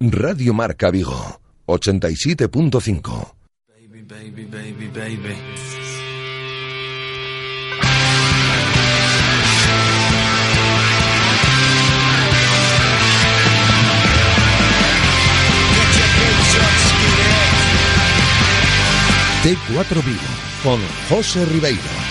Radio Marca Vigo, 87.5. Baby, baby, baby, baby. T4 Vigo, con José Ribeiro.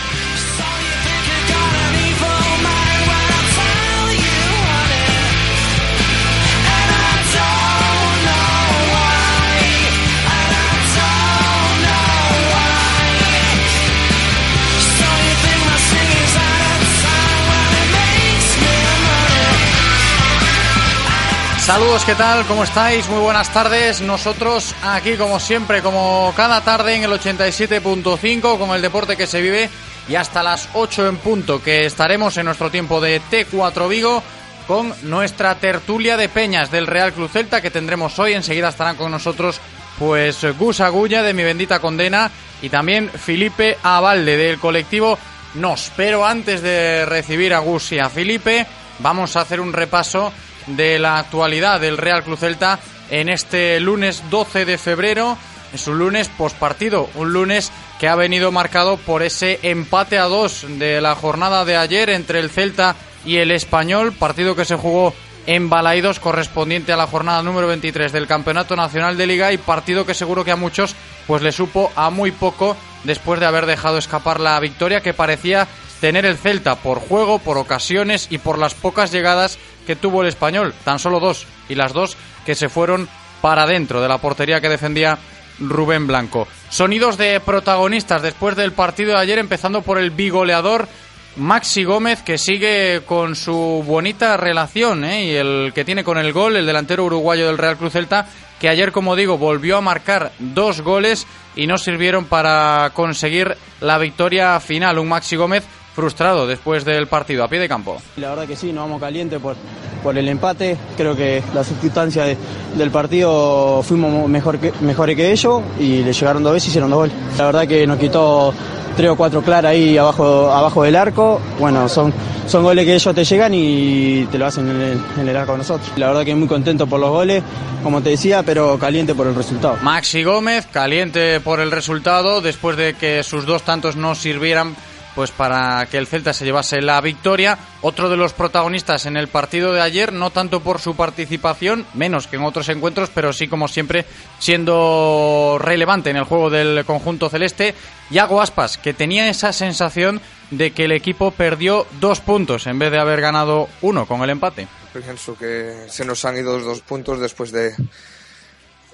Saludos, ¿qué tal? ¿Cómo estáis? Muy buenas tardes. Nosotros aquí, como siempre, como cada tarde en el 87.5 con el deporte que se vive y hasta las 8 en punto que estaremos en nuestro tiempo de T4 Vigo con nuestra tertulia de peñas del Real Cruz Celta que tendremos hoy. Enseguida estarán con nosotros pues Gus Agulla de Mi Bendita Condena y también Felipe Avalde del colectivo Nos. Pero antes de recibir a Gus y a Felipe, vamos a hacer un repaso de la actualidad del Real Cruz Celta en este lunes 12 de febrero. Es un lunes pospartido, un lunes que ha venido marcado por ese empate a dos de la jornada de ayer entre el Celta y el Español, partido que se jugó en Balaidos correspondiente a la jornada número 23 del Campeonato Nacional de Liga y partido que seguro que a muchos pues le supo a muy poco después de haber dejado escapar la victoria que parecía tener el Celta por juego, por ocasiones y por las pocas llegadas que tuvo el español, tan solo dos, y las dos que se fueron para dentro de la portería que defendía Rubén Blanco. Sonidos de protagonistas después del partido de ayer, empezando por el bigoleador Maxi Gómez, que sigue con su bonita relación ¿eh? y el que tiene con el gol, el delantero uruguayo del Real Cruz Celta, que ayer, como digo, volvió a marcar dos goles y no sirvieron para conseguir la victoria final. Un Maxi Gómez frustrado después del partido a pie de campo. La verdad que sí, nos vamos caliente por, por el empate. Creo que la circunstancia de- del partido fuimos mejor que, mejores que ellos y le llegaron dos veces y hicieron dos goles. La verdad que nos quitó tres o cuatro claras ahí abajo, abajo del arco. Bueno, son, son goles que ellos te llegan y te lo hacen en el, en el arco nosotros. La verdad que muy contento por los goles, como te decía, pero caliente por el resultado. Maxi Gómez, caliente por el resultado, después de que sus dos tantos no sirvieran pues para que el Celta se llevase la victoria. Otro de los protagonistas en el partido de ayer, no tanto por su participación, menos que en otros encuentros, pero sí como siempre siendo relevante en el juego del conjunto celeste, Yago Aspas, que tenía esa sensación de que el equipo perdió dos puntos en vez de haber ganado uno con el empate. Pienso que se nos han ido dos puntos después de,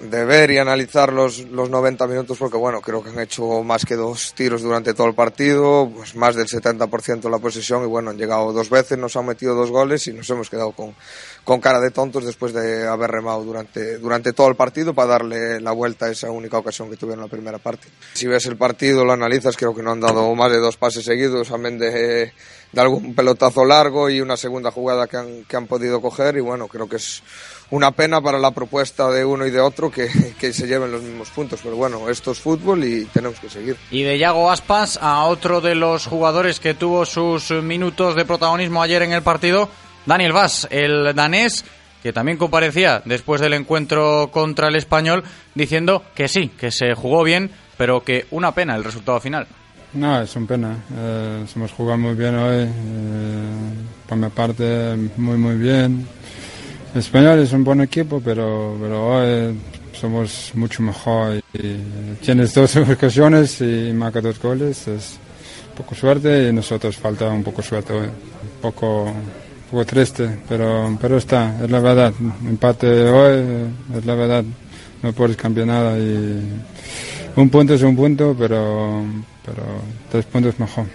de ver y analizar los, los 90 minutos porque bueno, creo que han hecho más que dos tiros durante todo el partido, pues más del 70% de la posesión y bueno, han llegado dos veces, nos han metido dos goles y nos hemos quedado con, con cara de tontos después de haber remado durante, durante todo el partido para darle la vuelta a esa única ocasión que tuvieron en la primera parte. Si ves el partido, lo analizas, creo que no han dado más de dos pases seguidos, amén de, de algún pelotazo largo y una segunda jugada que han, que han podido coger y bueno, creo que es una pena para la propuesta de uno y de otro que, que se lleven los mismos puntos, pero bueno, esto es fútbol y tenemos que seguir. Y de Yago Aspas a otro de los jugadores que tuvo sus minutos de protagonismo ayer en el partido, Daniel Vaz, el danés, que también comparecía después del encuentro contra el español, diciendo que sí, que se jugó bien, pero que una pena el resultado final. No, es una pena. Eh, hemos jugado muy bien hoy. eh, por mi parte, muy, muy bien. El Español es un buen equipo, pero, pero hoy somos mucho mejor. Y tienes dos ocasiones y marca dos goles. Es poco suerte y nosotros falta un poco suerte. Un poco, un poco triste, pero, pero está, es la verdad. Empate hoy, es la verdad. No puedes cambiar nada y un punto es un punto, pero, pero tres puntos mejor.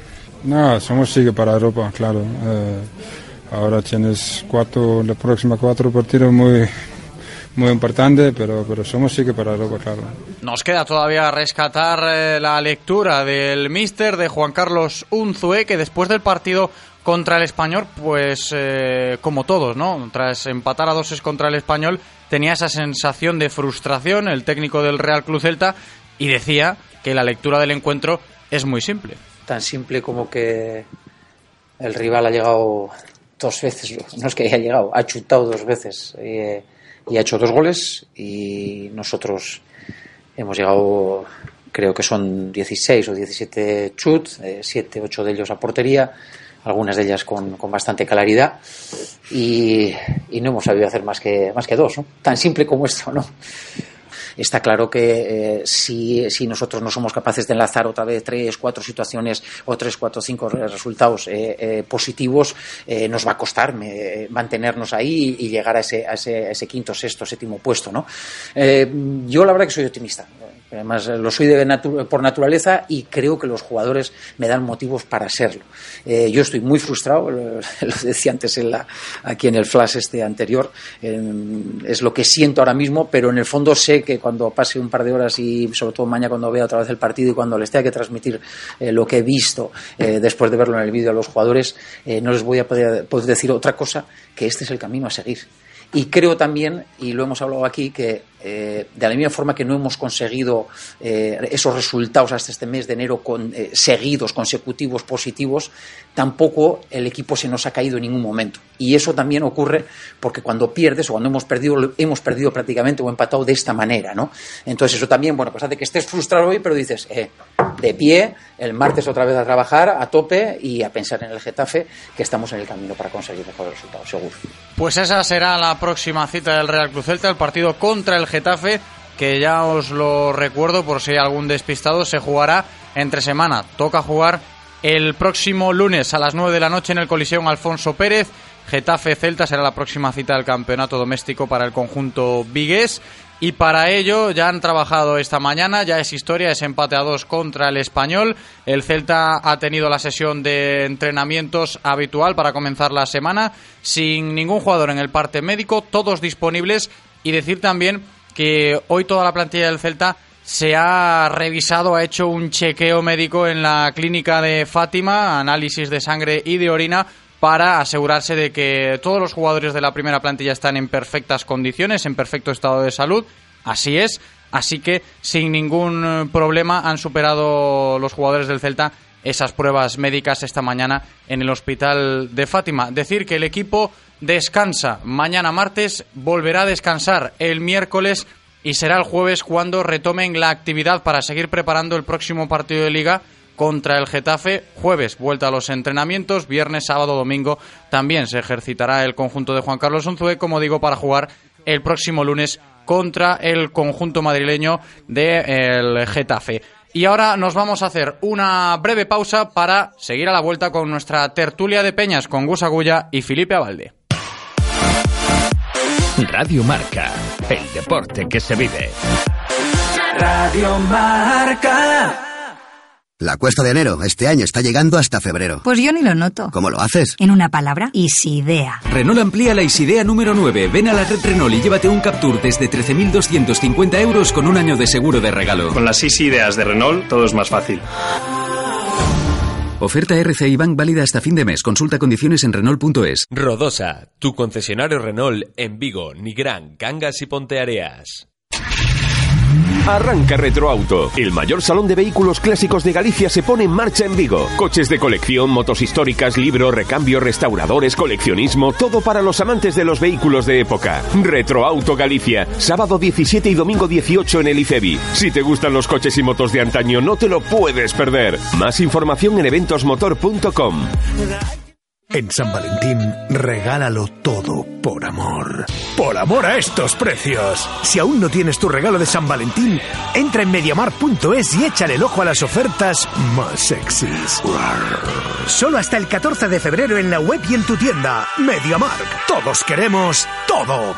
No, somos sigue para Europa, claro. Eh, ahora tienes cuatro, la próxima cuatro partidos muy, muy importante, pero, pero somos sí que para Europa, claro. Nos queda todavía rescatar eh, la lectura del míster de Juan Carlos Unzué, que después del partido contra el español, pues eh, como todos, ¿no? Tras empatar a doses contra el español, tenía esa sensación de frustración el técnico del Real Club Celta y decía que la lectura del encuentro es muy simple. Tan simple como que el rival ha llegado dos veces, no es que haya llegado, ha chutado dos veces eh, y ha hecho dos goles y nosotros hemos llegado, creo que son 16 o 17 chut, 7, 8 de ellos a portería, algunas de ellas con, con bastante claridad y, y, no hemos sabido hacer más que, más que dos, ¿no? tan simple como esto, ¿no? Está claro que eh, si, si, nosotros no somos capaces de enlazar otra vez tres, cuatro situaciones o tres, cuatro, cinco resultados eh, eh, positivos, eh, nos va a costar mantenernos ahí y, llegar a ese, a ese, a ese, quinto, sexto, séptimo puesto. ¿no? Yo la verdad que soy optimista. Además, lo soy de por naturaleza y creo que los jugadores me dan motivos para serlo. Eh, yo estoy muy frustrado, lo, decía antes aquí en el flash este anterior, eh, es lo que siento ahora mismo, pero en el fondo sé que cuando pase un par de horas y sobre todo mañana cuando vea otra vez el partido y cuando les tenga que transmitir eh, lo que he visto eh, después de verlo en el vídeo a los jugadores, eh, no les voy a poder, poder decir otra cosa que este es el camino a seguir. Y creo también, y lo hemos hablado aquí, que eh, de la misma forma que no hemos conseguido eh, esos resultados hasta este mes de enero con, eh, seguidos, consecutivos, positivos, tampoco el equipo se nos ha caído en ningún momento. Y eso también ocurre porque cuando pierdes o cuando hemos perdido, hemos perdido prácticamente o empatado de esta manera, ¿no? Entonces eso también, bueno, pues hace que estés frustrado hoy, pero dices, de pie, el martes otra vez a trabajar a tope y a pensar en el Getafe, que estamos en el camino para conseguir mejores resultados, seguro. Pues esa será la próxima cita del Real Cruz Celta, el partido contra el Getafe, que ya os lo recuerdo por si hay algún despistado, se jugará entre semana. Toca jugar el próximo lunes a las 9 de la noche en el Coliseum Alfonso Pérez. Getafe Celta será la próxima cita del campeonato doméstico para el conjunto vigués. Y para ello ya han trabajado esta mañana, ya es historia, es empate a dos contra el español. El Celta ha tenido la sesión de entrenamientos habitual para comenzar la semana, sin ningún jugador en el parte médico, todos disponibles. Y decir también que hoy toda la plantilla del Celta se ha revisado, ha hecho un chequeo médico en la clínica de Fátima, análisis de sangre y de orina para asegurarse de que todos los jugadores de la primera plantilla están en perfectas condiciones, en perfecto estado de salud. Así es. Así que sin ningún problema han superado los jugadores del Celta esas pruebas médicas esta mañana en el hospital de Fátima. Decir que el equipo descansa mañana martes, volverá a descansar el miércoles y será el jueves cuando retomen la actividad para seguir preparando el próximo partido de liga contra el Getafe. Jueves, vuelta a los entrenamientos. Viernes, sábado, domingo también se ejercitará el conjunto de Juan Carlos Unzué, como digo, para jugar el próximo lunes contra el conjunto madrileño del de Getafe. Y ahora nos vamos a hacer una breve pausa para seguir a la vuelta con nuestra tertulia de peñas con Gus Agulla y Felipe Avalde. Radio Marca, el deporte que se vive. Radio Marca. La cuesta de enero este año está llegando hasta febrero. Pues yo ni lo noto. ¿Cómo lo haces? En una palabra, Isidea. Renault amplía la Isidea número 9. Ven a la red Renault y llévate un Captur desde 13.250 euros con un año de seguro de regalo. Con las Isideas de Renault todo es más fácil. Oferta RCI Bank válida hasta fin de mes. Consulta condiciones en Renault.es. Rodosa, tu concesionario Renault en Vigo, Nigrán, Cangas y Ponteareas. Arranca Retroauto. El mayor salón de vehículos clásicos de Galicia se pone en marcha en Vigo. Coches de colección, motos históricas, libros, recambio, restauradores, coleccionismo, todo para los amantes de los vehículos de época. Retroauto Galicia. Sábado 17 y domingo 18 en el ICEBI. Si te gustan los coches y motos de antaño, no te lo puedes perder. Más información en eventosmotor.com. En San Valentín, regálalo todo por amor. ¡Por amor a estos precios! Si aún no tienes tu regalo de San Valentín, entra en mediamar.es y échale el ojo a las ofertas más sexys. Solo hasta el 14 de febrero en la web y en tu tienda. Mediamark. Todos queremos todo.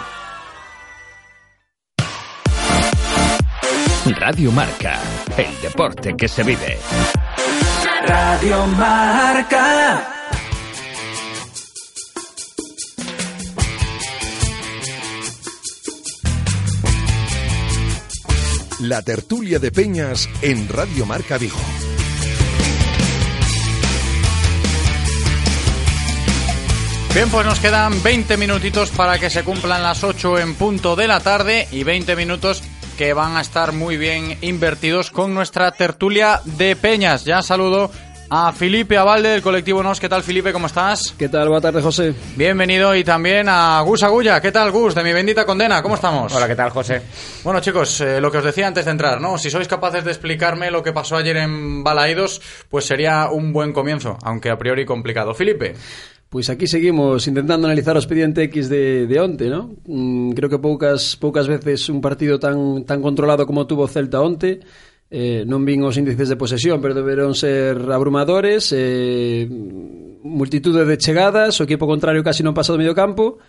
Radio Marca, el deporte que se vive. Radio Marca. La tertulia de Peñas en Radio Marca Vigo. Bien, pues nos quedan 20 minutitos para que se cumplan las 8 en punto de la tarde y 20 minutos que van a estar muy bien invertidos con nuestra tertulia de Peñas. Ya saludo a Felipe Avalde del colectivo Nos. ¿Qué tal, Felipe? ¿Cómo estás? ¿Qué tal? Buenas tardes, José. Bienvenido y también a Gus Agulla. ¿Qué tal, Gus? De mi bendita condena. ¿Cómo estamos? Hola, ¿qué tal, José? Bueno, chicos, eh, lo que os decía antes de entrar, ¿no? Si sois capaces de explicarme lo que pasó ayer en Balaídos, pues sería un buen comienzo, aunque a priori complicado. Felipe. Pois aquí seguimos intentando analizar o expediente X de, de onte, ¿no? Mm, creo que poucas poucas veces un partido tan tan controlado como tuvo Celta onte eh, non vin os índices de posesión, pero deberon ser abrumadores, eh, multitude de chegadas, o equipo contrario casi non pasa do medio campo,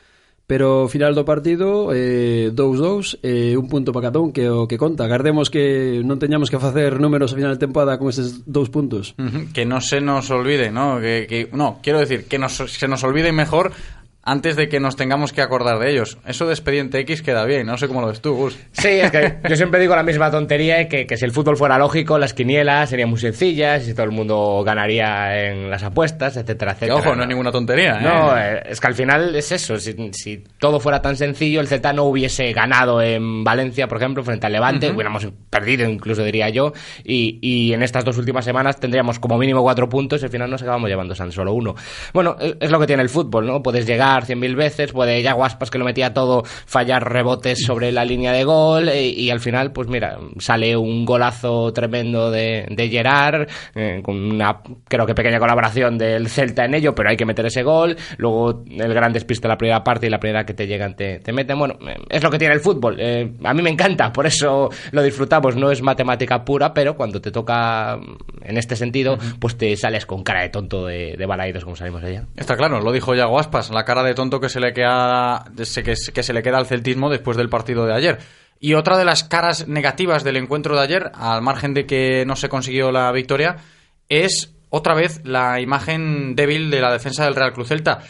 pero ao final do partido 2-2 eh, eh, un punto para cada un que o que conta. Gardemos que non teñamos que facer números a final de temporada con estes dous puntos. Uh -huh. Que non se nos olvide, ¿no? Que, que, no, quero decir, que nos, se nos olvide mejor antes de que nos tengamos que acordar de ellos. Eso de Expediente X queda bien, no sé cómo lo ves tú, Gus. Sí, es que yo siempre digo la misma tontería, que, que si el fútbol fuera lógico, las quinielas serían muy sencillas y todo el mundo ganaría en las apuestas, etcétera, etcétera. ojo, no, es ninguna tontería. ¿eh? No, eh, es que al final es eso, si, si, todo fuera tan sencillo, el Celta no hubiese ganado en Valencia, por ejemplo, frente al Levante, uh -huh. hubiéramos perdido incluso, diría yo, y, y, en estas dos últimas semanas tendríamos como mínimo cuatro puntos y al final nos acabamos llevando tan solo uno. Bueno, es, es lo que tiene el fútbol, ¿no? Puedes llegar cien mil veces, puede ya Guaspas que lo metía todo, fallar rebotes sobre la línea de gol y, y al final, pues mira, sale un golazo tremendo de, de Gerard, eh, con una creo que pequeña colaboración del Celta en ello, pero hay que meter ese gol, luego el gran despiste la primera parte y la primera que te llegan te, te meten, bueno, eh, es lo que tiene el fútbol, eh, a mí me encanta, por eso lo disfrutamos, no es matemática pura, pero cuando te toca en este sentido, uh -huh. pues te sales con cara de tonto de, de balaídos como salimos ayer. Está claro, lo dijo ya Guaspas, la cara de tonto que se le queda que, que se le queda al celtismo después del partido de ayer. Y otra de las caras negativas del encuentro de ayer, al margen de que no se consiguió la victoria, es otra vez la imagen débil de la defensa del Real Club Celta.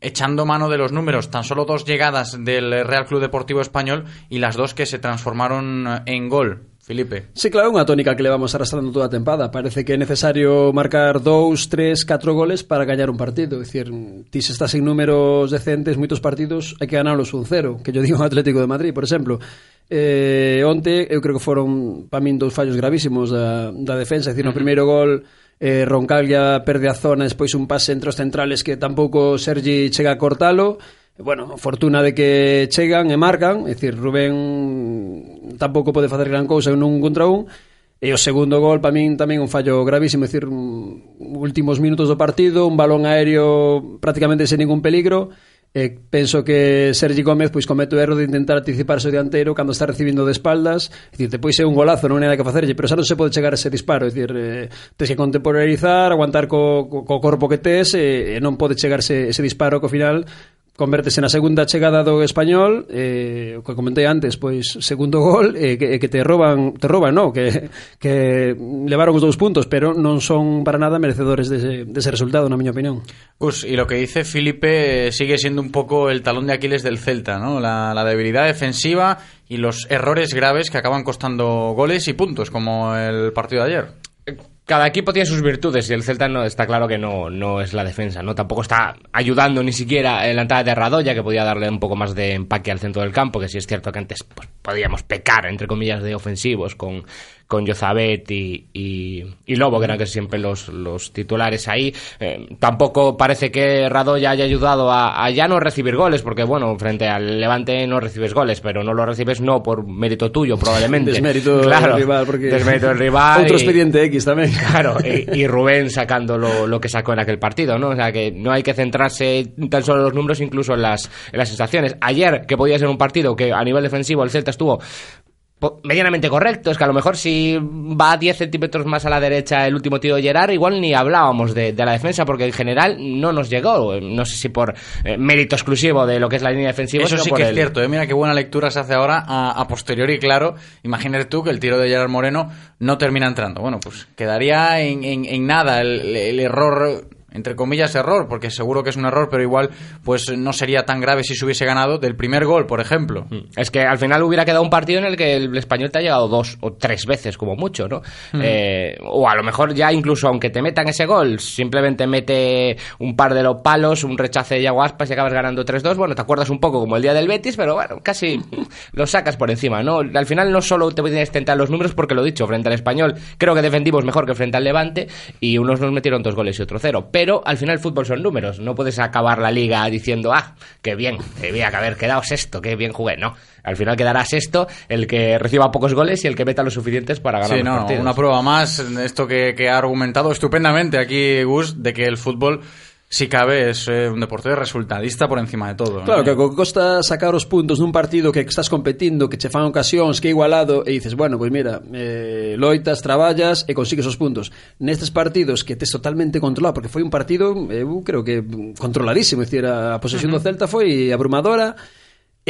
Echando mano de los números, tan solo dos llegadas del Real Club Deportivo Español y las dos que se transformaron en gol. Felipe. Sí, claro, unha tónica que levamos arrastrando toda a tempada. Parece que é necesario marcar dous, tres, catro goles para gañar un partido. É dicir, ti se estás en números decentes, moitos partidos, hai que ganarlos un cero, que yo digo ao Atlético de Madrid, por exemplo. Eh, onte, eu creo que foron, para min, dous fallos gravísimos da, da defensa. É dicir, no primeiro gol eh, Roncaglia perde a zona despois un pase entre os centrales que tampouco Sergi chega a cortalo bueno, fortuna de que chegan e marcan, é dicir, Rubén tampouco pode facer gran cousa en un contra un, e o segundo gol para min tamén un fallo gravísimo, é dicir, mm, últimos minutos do partido, un balón aéreo prácticamente sen ningún peligro, E penso que Sergi Gómez pois comete o erro de intentar anticiparse o dianteiro cando está recibindo de espaldas, é dicir, depois é un golazo, non hai nada que facerlle, pero xa non se pode chegar a ese disparo, é dicir, eh, tes que contemporizar, aguantar co, co, co corpo que tes e, e non pode chegarse ese disparo que ao final convertese na segunda chegada do español, eh, o que comentei antes, pois segundo gol eh, que, eh, que te roban, te roban, no, que que levaron os dous puntos, pero non son para nada merecedores dese, dese resultado, na miña opinión. Us, y lo que dice Felipe eh, sigue siendo un poco el talón de Aquiles del Celta, ¿no? La, la debilidad defensiva y los errores graves que acaban costando goles y puntos, como el partido de ayer. Cada equipo tiene sus virtudes y el Celta no está claro que no, no es la defensa, ¿no? Tampoco está ayudando ni siquiera en la entrada de Radoya, que podía darle un poco más de empaque al centro del campo, que sí es cierto que antes pues, podíamos pecar, entre comillas, de ofensivos con, con Yozabet y, y, y, Lobo, que eran casi siempre los, los titulares ahí. Eh, tampoco parece que Radoya haya ayudado a, a, ya no recibir goles, porque bueno, frente al Levante no recibes goles, pero no lo recibes no por mérito tuyo, probablemente. desmérito claro, del rival, porque... Desmérito del rival. Otro y, expediente X también. Claro, y, y, Rubén sacando lo, lo, que sacó en aquel partido, ¿no? O sea, que no hay que centrarse tan solo en los números, incluso en las, en las sensaciones. Ayer, que podía ser un partido que a nivel defensivo el Celta estuvo medianamente correcto. Es que a lo mejor si va 10 centímetros más a la derecha el último tiro de Gerard, igual ni hablábamos de, de, la defensa, porque en general no nos llegó. No sé si por eh, mérito exclusivo de lo que es la línea defensiva. Eso sí que el... es cierto. ¿eh? Mira qué buena lectura se hace ahora a, a, posteriori, claro. Imagínate tú que el tiro de Gerard Moreno no termina entrando. Bueno, pues quedaría en, en, en nada el, el error entre comillas, error, porque seguro que es un error, pero igual pues no sería tan grave si se hubiese ganado del primer gol, por ejemplo. Es que al final hubiera quedado un partido en el que el español te ha llegado dos o tres veces, como mucho, ¿no? Mm. Eh, o a lo mejor ya incluso aunque te metan ese gol, simplemente mete un par de los palos, un rechace de Yago Aspas y acabas ganando 3-2. Bueno, te acuerdas un poco como el día del Betis, pero bueno, casi lo sacas por encima, ¿no? Al final no solo te tienes que tentar los números, porque lo he dicho, frente al español creo que defendimos mejor que frente al Levante y unos nos metieron dos goles y otro cero. Pero al final el fútbol son números, no puedes acabar la liga diciendo, ah, qué bien, debía que haber quedado sexto, qué bien jugué. No, al final quedará sexto el que reciba pocos goles y el que meta los suficientes para ganar Sí, los no, partidos. una prueba más, esto que, que ha argumentado estupendamente aquí Gus, de que el fútbol, si cabe, es eh, un deporte resultadista por encima de todo. Claro, que que costa sacar os puntos nun partido que estás competindo, que che fan ocasións, que é igualado, e dices, bueno, pois pues mira, eh, loitas, traballas e consigues os puntos. Nestes partidos que tes totalmente controlado, porque foi un partido, eu creo que controladísimo, dicir, a posesión uh -huh. do Celta foi abrumadora,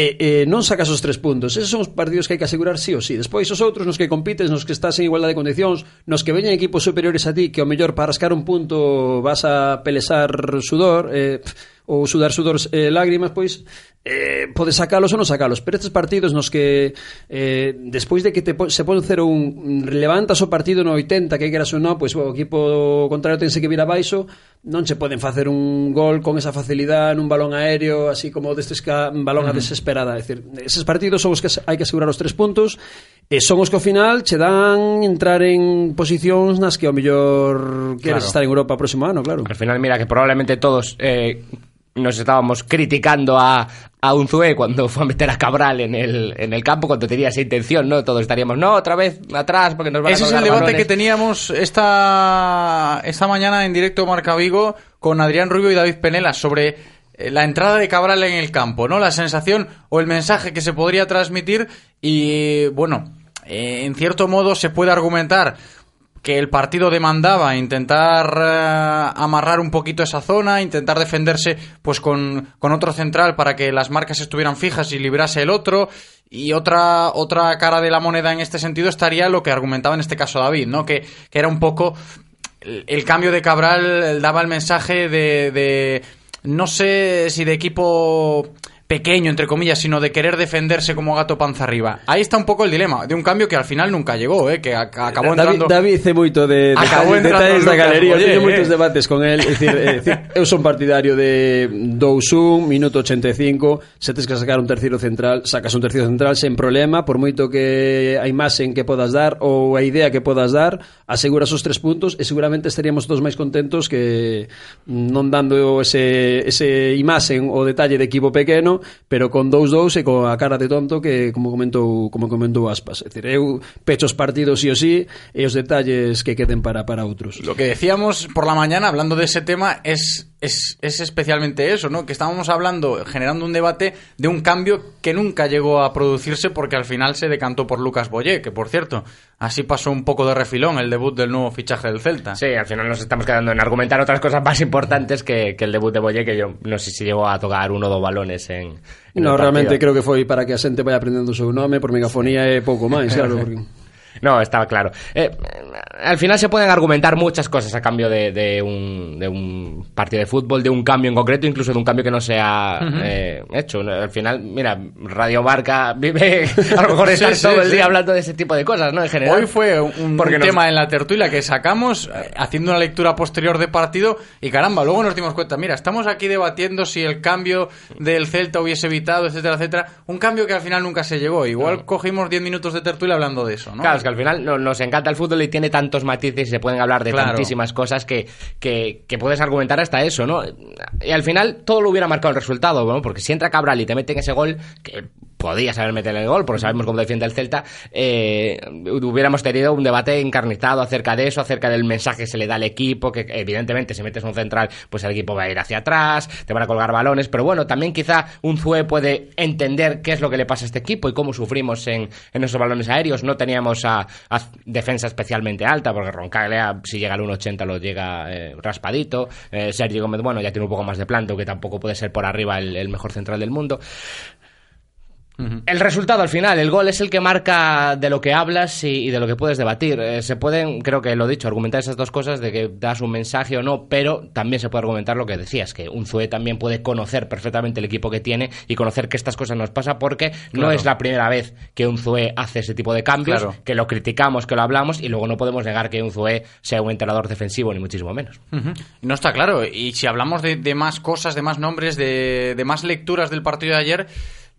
e, e non sacas os tres puntos. Esos son os partidos que hai que asegurar sí ou sí. Despois os outros nos que compites, nos que estás en igualdade de condicións, nos que veñen equipos superiores a ti que ao mellor para rascar un punto vas a pelesar sudor, eh, ou sudar sudor eh, lágrimas, pois eh, podes sacalos ou non sacalos, pero estes partidos nos que eh, despois de que te, se pon 0-1 levantas o partido no 80 que queras ou non, pois o equipo contrario tense que vir abaixo non se poden facer un gol con esa facilidade nun balón aéreo, así como destes ca, balón uh -huh. a desesperada, é dicir, eses partidos son os que hai que asegurar os tres puntos e son os que ao final che dan entrar en posicións nas que ao mellor queres claro. estar en Europa o próximo ano, claro. Al final mira que probablemente todos eh, nos estábamos criticando a, a Unzué cuando fue a meter a Cabral en el, en el campo, cuando tenía esa intención, ¿no? Todos estaríamos, no, otra vez atrás porque nos van Ese a es el debate balones". que teníamos esta, esta mañana en directo Marca Vigo con Adrián Rubio y David Penela sobre eh, la entrada de Cabral en el campo, ¿no? La sensación o el mensaje que se podría transmitir y, bueno, eh, en cierto modo se puede argumentar que el partido demandaba intentar eh, amarrar un poquito esa zona, intentar defenderse pues con, con otro central para que las marcas estuvieran fijas y librase el otro. Y otra, otra cara de la moneda en este sentido estaría lo que argumentaba en este caso David, ¿no? Que, que era un poco el, el cambio de Cabral daba el mensaje de, de no sé si de equipo pequeño, entre comillas, sino de querer defenderse como gato panza arriba. Ahí está un poco el dilema de un cambio que al final nunca llegó, eh, que acabó entrando... David, David é moito de, de acabou detalles da galería, oye, teño eh. moitos debates con el, dicir, eh, dicir, eu son partidario de 2-1, minuto 85, se tes que sacar un terceiro central, sacas un terceiro central sen problema, por moito que a imaxe en que podas dar ou a idea que podas dar, aseguras os tres puntos e seguramente estaríamos todos máis contentos que non dando ese, ese imaxen o detalle de equipo pequeno Pero con 2-2 e con a cara de tonto que como comentou como comentou Aspas, é dicir, eu pecho os partidos sí o sí e os detalles que queden para para outros. Lo que decíamos por la mañana hablando de ese tema es es, es especialmente eso, ¿no? Que estábamos hablando, generando un debate de un cambio que nunca llegó a producirse porque al final se decantó por Lucas Boyé, que por cierto, así pasó un poco de refilón el debut del nuevo fichaje del Celta. Sí, al final nos estamos quedando en argumentar otras cosas más importantes que, que el debut de Boye, que yo no sé si llegó a tocar uno o dos balones en. en No, el realmente creo que foi para que a xente vai aprendendo o seu nome por megafonía e pouco máis, claro, porque No, estaba claro. Eh, al final se pueden argumentar muchas cosas a cambio de, de un, de un partido de fútbol, de un cambio en concreto, incluso de un cambio que no se ha eh, hecho. Al final, mira, Radio Marca vive a lo mejor estar sí, todo el sí. día hablando de ese tipo de cosas, ¿no? En general. Hoy fue un, Porque un nos- tema en la tertulia que sacamos eh, haciendo una lectura posterior de partido y caramba, luego nos dimos cuenta, mira, estamos aquí debatiendo si el cambio del Celta hubiese evitado, etcétera, etcétera, un cambio que al final nunca se llegó. Igual cogimos 10 minutos de tertulia hablando de eso, ¿no? Claro, es que al final no- nos encanta el fútbol y tiene tantos matices y se pueden hablar de Claro. tantísimas cosas que, que, que puedes argumentar hasta eso, ¿no? Y al final todo lo hubiera marcado el resultado, ¿no? Porque si entra Cabral y te meten ese gol, que podías haber metido el gol, porque sabemos cómo defiende el Celta, eh, hubiéramos tenido un debate encarnizado acerca de eso, acerca del mensaje que se le da al equipo, que evidentemente si metes un central, pues el equipo va a ir hacia atrás, te van a colgar balones, pero bueno, también quizá un Zue puede entender qué es lo que le pasa a este equipo y cómo sufrimos en, en esos balones aéreos. No teníamos a, a defensa especialmente alta, porque Roncaglia, si llega al 1.80, lo llega eh, raspadito. Eh, Sergio Gómez, bueno, ya tiene un poco más de planto, que tampoco puede ser por arriba el, el mejor central del mundo. El resultado al final, el gol es el que marca de lo que hablas y, y de lo que puedes debatir. Eh, se pueden, creo que lo he dicho, argumentar esas dos cosas de que das un mensaje o no, pero también se puede argumentar lo que decías, que un Zue también puede conocer perfectamente el equipo que tiene y conocer que estas cosas nos pasa porque no es la primera vez que un Zue hace ese tipo de cambios, Claro. que lo criticamos, que lo hablamos y luego no podemos negar que un Zue sea un entrenador defensivo, ni muchísimo menos. No está claro. Y si hablamos de, de más cosas, de más nombres, de, de más lecturas del partido de ayer,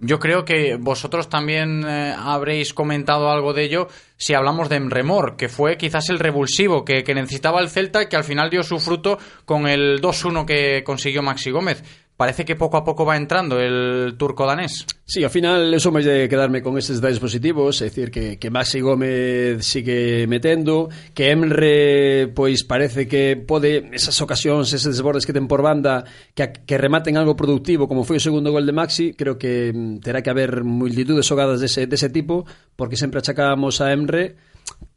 yo creo que vosotros también eh, habréis comentado algo de ello si hablamos de Emremor, que fue quizás el revulsivo que, que necesitaba el Celta y que al final dio su fruto con el 2-1 que consiguió Maxi Gómez. Parece que poco a poco va entrando el turco danés. Sí, ao final eu somos de quedarme con estes detalles positivos, é dicir que, que Maxi Gómez sigue metendo, que Emre pois parece que pode esas ocasións, eses desbordes que ten por banda que, que rematen algo productivo como foi o segundo gol de Maxi, creo que mm, terá que haber multitud de xogadas dese, dese tipo porque sempre achacábamos a Emre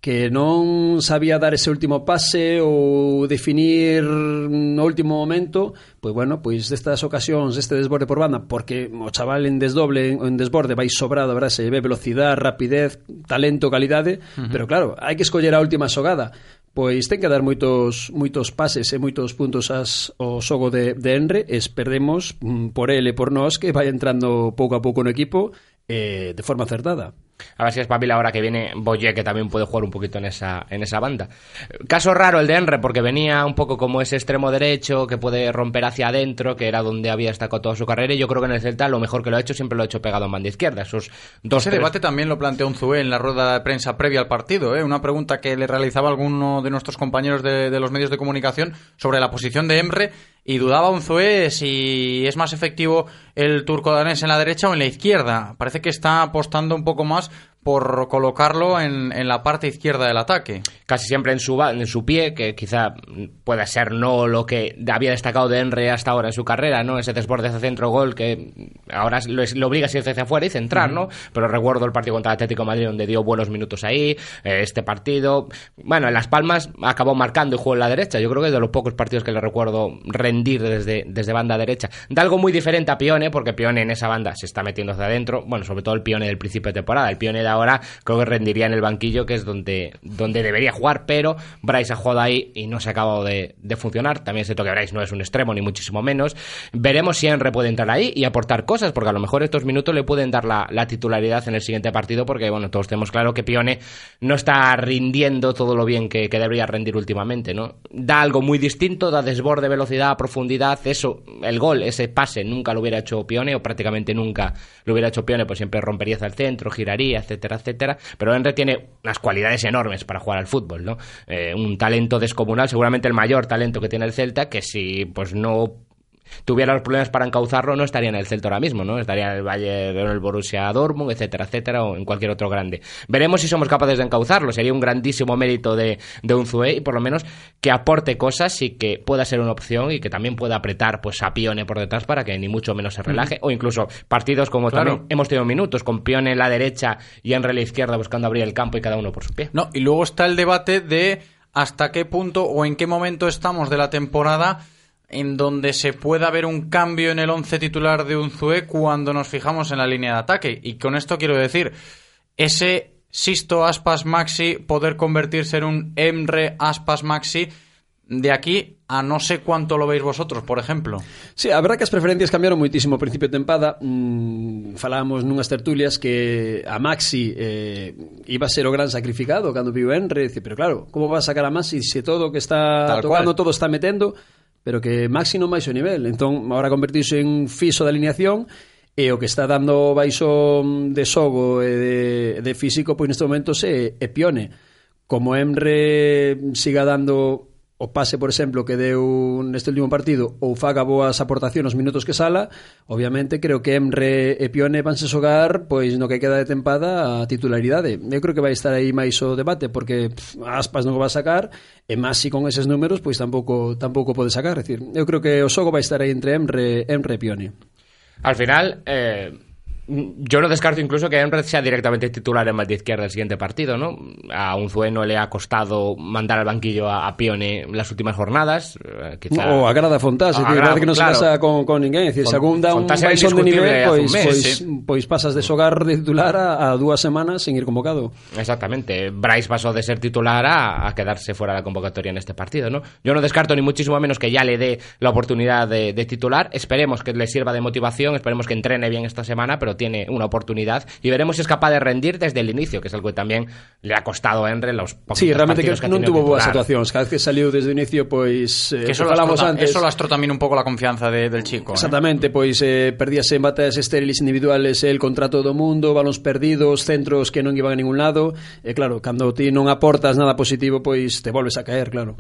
que non sabía dar ese último pase ou definir no último momento, pois bueno, pois destas ocasións, este desborde por banda, porque o chaval en desdoble, en desborde vai sobrado, verdad, se ve velocidade, rapidez, talento, calidade, uh -huh. pero claro, hai que escoller a última xogada. Pois ten que dar moitos moitos pases e moitos puntos as, ao xogo de, de Enre, es perdemos mm, por ele e por nós que vai entrando pouco a pouco no equipo eh, de forma acertada. A ver si espabila ahora que viene Boye, que también puede jugar un poquito en esa, en esa banda. Caso raro el de Enre, porque venía un poco como ese extremo derecho que puede romper hacia adentro, que era donde había destacado toda su carrera. Y yo creo que en el Celta lo mejor que lo ha hecho siempre lo ha hecho pegado en banda izquierda. Esos dos Ese tres- debate también lo planteó Unzué en la rueda de prensa previa al partido. ¿eh? Una pregunta que le realizaba alguno de nuestros compañeros de, de los medios de comunicación sobre la posición de Emre y dudaba Unzué si es más efectivo el turco danés en la derecha o en la izquierda. Parece que está apostando un poco más por colocarlo en, en la parte izquierda del ataque. casi siempre en su, en su pie, que quizá pueda ser no lo que había destacado de Henry hasta ahora en su carrera, ¿no? Ese desborde hacia centro gol que ahora lo, lo obliga a irse hacia afuera y centrar, ¿no? Pero recuerdo el partido contra el Atlético de Madrid donde dio buenos minutos ahí, eh, este partido. Bueno, en Las Palmas acabó marcando y jugó en la derecha. Yo creo que es de los pocos partidos que le recuerdo rendir desde, desde banda derecha. Da algo muy diferente a Pione, porque Pione en esa banda se está metiendo hacia adentro. Bueno, sobre todo el Pione del principio de temporada. El Pione de ahora creo que rendiría en el banquillo, que es donde, donde debería jugar, pero Bryce ha jugado ahí y no se ha acabado de, funcionar. También sé que Bryce no es un extremo, ni muchísimo menos. Veremos si Henry puede entrar ahí y aportar cosas, porque a lo mejor estos minutos le pueden dar la, la titularidad en el siguiente partido, porque bueno, todos tenemos claro que Pione no está rindiendo todo lo bien que, que debería rendir últimamente, ¿no? Da algo muy distinto, da desborde, velocidad, profundidad, eso, el gol, ese pase, nunca lo hubiera hecho Pione, o prácticamente nunca lo hubiera hecho Pione, pues siempre rompería hacia el centro, giraría, etcétera. Pero Henry tiene unas cualidades enormes para jugar al fútbol, ¿no? Eh, un talento descomunal, seguramente el mayor talento que tiene el Celta, que si pues no tuviera los problemas para encauzarlo, no estaría en el Celta ahora mismo, ¿no? Estaría en el Bayern, en el Borussia Dortmund, etcétera, etcétera, o en cualquier otro grande. Veremos si somos capaces de encauzarlo. Sería un grandísimo mérito de, de Unzué y por lo menos que aporte cosas y que pueda ser una opción y que también pueda apretar pues a Pione por detrás para que ni mucho menos se relaje. O incluso partidos como Claro. también hemos tenido minutos, con Pione en la derecha y en la izquierda buscando abrir el campo y cada uno por su pie. No, y luego está el debate de hasta qué punto o en qué momento estamos de la temporada en donde se pueda ver un cambio en el once titular de Unzué cuando nos fijamos en la línea de ataque. Y con esto quiero decir, ese Sisto Aspas Maxi poder convertirse en un Emre Aspas Maxi de aquí a no sé cuánto lo veis vosotros, por ejemplo. Sí, a verdad que as preferencias cambiaron moitísimo ao principio de tempada mm, Falábamos nunhas tertulias que a Maxi eh, iba a ser o gran sacrificado cando viu Enre dice, Pero claro, como va a sacar a Maxi se todo o que está Tal tocando, cual. todo está metendo pero que Maxi non baixo o nivel. Entón, agora convertirse en fiso de alineación e o que está dando baixo mm, de xogo e de, de físico, pois neste momento se é Pione. Como Emre siga dando o pase, por exemplo, que deu neste último partido ou faga boas aportacións nos minutos que sala, obviamente creo que Emre e Pione vanse xogar pois no que queda de tempada a titularidade. Eu creo que vai estar aí máis o debate porque pff, Aspas non o va a sacar e máis si con eses números pois tampouco tampouco pode sacar, decir, eu creo que o xogo vai estar aí entre Emre, Emre e Pione. Al final, eh, yo no descarto incluso que Enred sea directamente titular en más de izquierda el siguiente partido, ¿no? A Unzué no le ha costado mandar al banquillo a, a Pione las últimas jornadas. eh, quizá... O a Grada Fontás, que claro. se casa con, con ninguén, Fon- según dá un baixón de nivel, pois, mes, pois, sí. pois pasas de xogar de titular a, a dúas semanas sin ir convocado. Exactamente. Bryce pasó de ser titular a, a quedarse fuera de la convocatoria en este partido, ¿no? Yo no descarto ni muchísimo menos que ya le dé la oportunidad de, de titular. Esperemos que le sirva de motivación, esperemos que entrene bien esta semana, pero tiene una oportunidad y veremos si es capaz de rendir desde el inicio, que es algo que también le ha costado a Enre en los pocos Sí, realmente que que tenido tuvo titular. situacións. Cada vez que saliu desde o inicio, pois eh, Que eso, lastró, antes. eso lastró también un poco la confianza de- del chico. ¿eh? Exactamente, pois eh, perdíase en batallas estériles individuales el contrato do mundo, balóns perdidos, centros que non iban a ningún lado. E claro, cando ti non aportas nada positivo, pois te volves a caer, claro.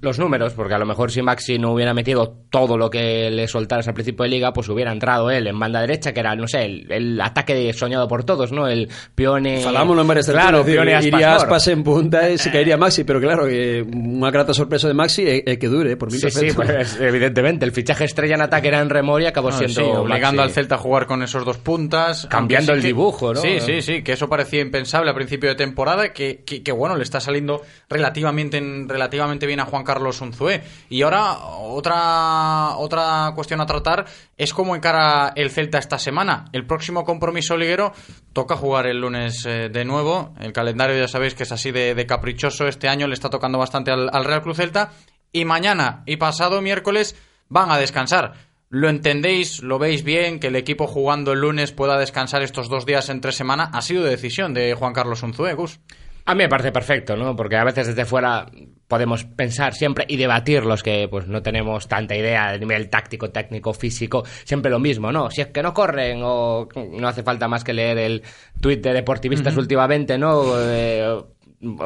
Los números, porque a lo mejor si Maxi no hubiera metido todo lo que le soltaras al principio de liga, pues hubiera entrado él en banda derecha, que era, no sé, el, el ataque soñado por todos, ¿no? El Pione... Falámoslo en varias Claro, tertulias, Pione decir, iría Aspas, Aspas en punta e se caería Maxi, pero claro, que unha grata sorpresa de Maxi é, é que dure, por mí Sí, sí, pues evidentemente. El fichaje estrella en ataque era en Remori, acabó Ah, siendo sí, obligando Maxi. al Celta a jugar con esos dos puntas. Cambiando el dibujo, ¿no? Sí, sí, sí, que eso parecía impensable a principio de temporada, que, que, que, bueno, le está saliendo relativamente, relativamente bien a Juan Carlos Unzué. Y ahora, otra, otra cuestión a tratar es cómo encara el Celta esta semana. El próximo compromiso liguero toca jugar el lunes eh, de nuevo. El calendario ya sabéis que es así de, caprichoso. Este año le está tocando bastante al, al Real Cruz Celta. Y mañana y pasado miércoles van a descansar. ¿Lo entendéis? ¿Lo veis bien? Que el equipo jugando el lunes pueda descansar estos dos días entre semana. Ha sido decisión de Juan Carlos Unzué, Gus. A mí me parece perfecto, ¿no? Porque a veces desde fuera podemos pensar siempre y debatir los que pues no tenemos tanta idea del nivel táctico, técnico, físico, siempre lo mismo, ¿no? Si es que no corren o no hace falta más que leer el tuit de deportivistas últimamente, ¿no? Eh,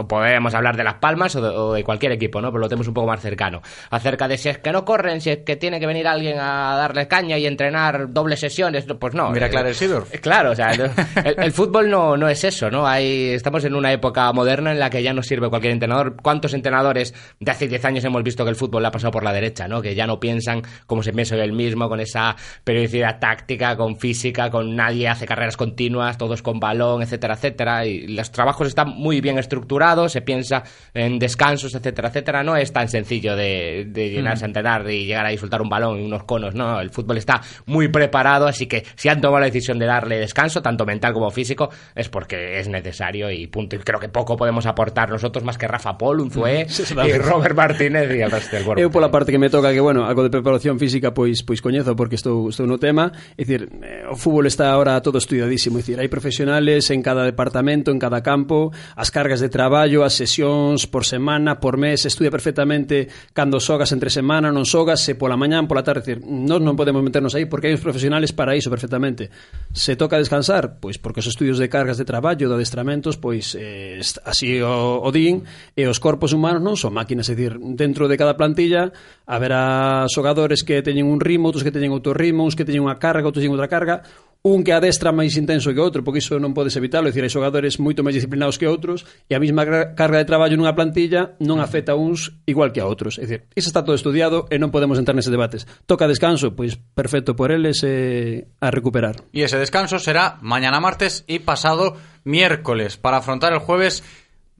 podemos hablar de Las Palmas o de, o de cualquier equipo, ¿no? Pero lo tenemos un poco más cercano. Acerca de si es que no corren, si es que tiene que venir alguien a darle caña y entrenar dobles sesiones, pues no. Mira, Eh, Clarence Seedorf. eh, Claro, o sea, el, el fútbol no, no es eso, ¿no? Hay, estamos en una época moderna en la que ya no sirve cualquier entrenador. ¿Cuántos entrenadores de hace 10 años hemos visto que el fútbol le ha pasado por la derecha, ¿no? Que ya no piensan como se piensa él mismo, con esa periodicidad táctica, con física, con nadie hace carreras continuas, todos con balón, etcétera, etcétera. Y los trabajos están muy bien estructurados, se piensa en descansos, etcétera, etcétera. No es tan sencillo de, de llenarse a entrenar y llegar y soltar un balón y unos conos, no. El fútbol está muy preparado, así que si han tomado la decisión de darle descanso, tanto mental como físico, es porque es necesario y punto. Y creo que poco podemos aportar nosotros más que Rafa Pol, Unzué Sí, sí, y. Robert Martínez y el resto del cuerpo. Eu pola parte que me toca que, bueno, algo de preparación física pois pois coñezo porque estou estou no tema, é dicir, eh, o fútbol está ahora todo estudiadísimo, é dicir, hai profesionales en cada departamento, en cada campo, as cargas de traballo, as sesións por semana, por mes, estudia perfectamente cando sogas entre semana, non sogas, se pola mañán, pola tarde, decir, nós non podemos meternos aí porque hai uns profesionales para iso perfectamente. Se toca descansar, pois porque os estudios de cargas de traballo, de adestramentos, pois eh, así o, o din, e os corpos humanos non son máquinas, é dicir, dentro de cada plantilla haberá xogadores que teñen un ritmo, outros que teñen outro ritmo, uns que teñen unha carga, outros teñen outra carga, un que adestra máis intenso que outro, porque iso non podes evitarlo, é dicir, hai xogadores moito máis disciplinados que outros, e a mí mesma carga de traballo nunha plantilla non afecta a uns igual que a outros. É dicir, iso está todo estudiado e non podemos entrar nese debates. Toca descanso, pois perfecto por eles e a recuperar. Y ese descanso será mañana martes y pasado miércoles para afrontar el jueves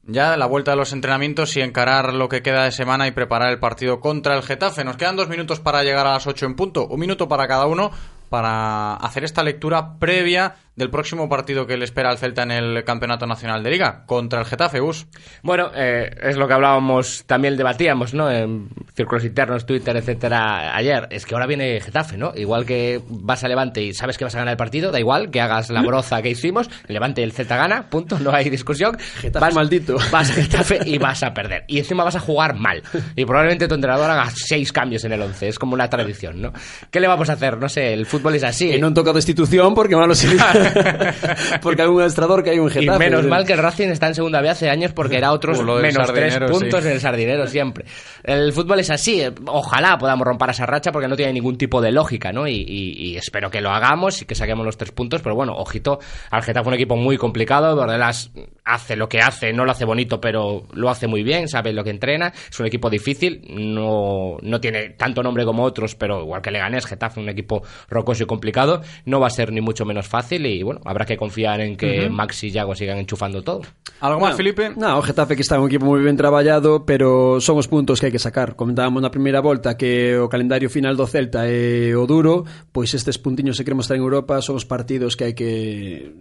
ya la vuelta de los entrenamientos y encarar lo que queda de semana y preparar el partido contra el Getafe. Nos quedan dos minutos para llegar a las ocho en punto, un minuto para cada uno para hacer esta lectura previa del próximo partido que le espera al Celta en el Campeonato Nacional de Liga contra el Getafe, Gus. Bueno, eh, es lo que hablábamos, también debatíamos, ¿no? En círculos internos, Twitter, etcétera, ayer. Es que ahora viene Getafe, ¿no? Igual que vas a Levante y sabes que vas a ganar el partido, da igual que hagas la broza que hicimos, el Levante y el Celta gana, punto, no hay discusión. Getafe maldito. Vas a Getafe y vas a perder. Y encima vas a jugar mal. Y probablemente tu entrenador haga seis cambios en el once. Es como una tradición, ¿no? ¿Qué le vamos a hacer? No sé, el fútbol es así. E non toca destitución porque malo sería porque hai un adestrador que hai un Y Getafe. menos mal que el Racing está en segunda B hace años porque era otros menos tres puntos sí. en el sardinero siempre. El fútbol es así. Ojalá podamos romper esa racha porque no tiene ningún tipo de lógica, ¿no? Y, y- y espero que lo hagamos y que saquemos los tres puntos. Pero bueno, ojito, al Getafe un equipo muy complicado. Bordelas hace lo que hace, no lo hace bonito, pero lo hace muy bien, sabe lo que entrena. Es un equipo difícil, no, no tiene tanto nombre como otros, pero igual que Leganés, Getafe, un equipo rocoso y complicado, no va a ser ni mucho menos fácil y bueno, habrá que confiar en que uh -huh. Maxi y Yago sigan enchufando todo. ¿Algo más, Felipe? No, o Getafe que está un equipo moi ben traballado, pero son os puntos que hai que sacar. Comentábamos na primeira volta que o calendario final do Celta é o duro, pois estes puntiños se queremos estar en Europa son os partidos que hai que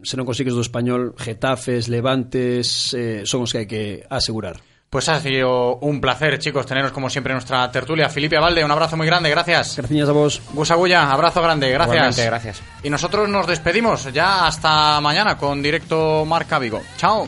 se non consigues do español, Getafes, Levantes, eh, son os que hai que asegurar. Pues ha sido un placer, chicos, teneros como siempre en nuestra tertulia. Felipe Valde, un abrazo muy grande, gracias. Gracias a vos. Gus Agulla, abrazo grande, gracias. Igualmente, gracias. Y nosotros nos despedimos ya hasta mañana con directo Marca Vigo. Chao.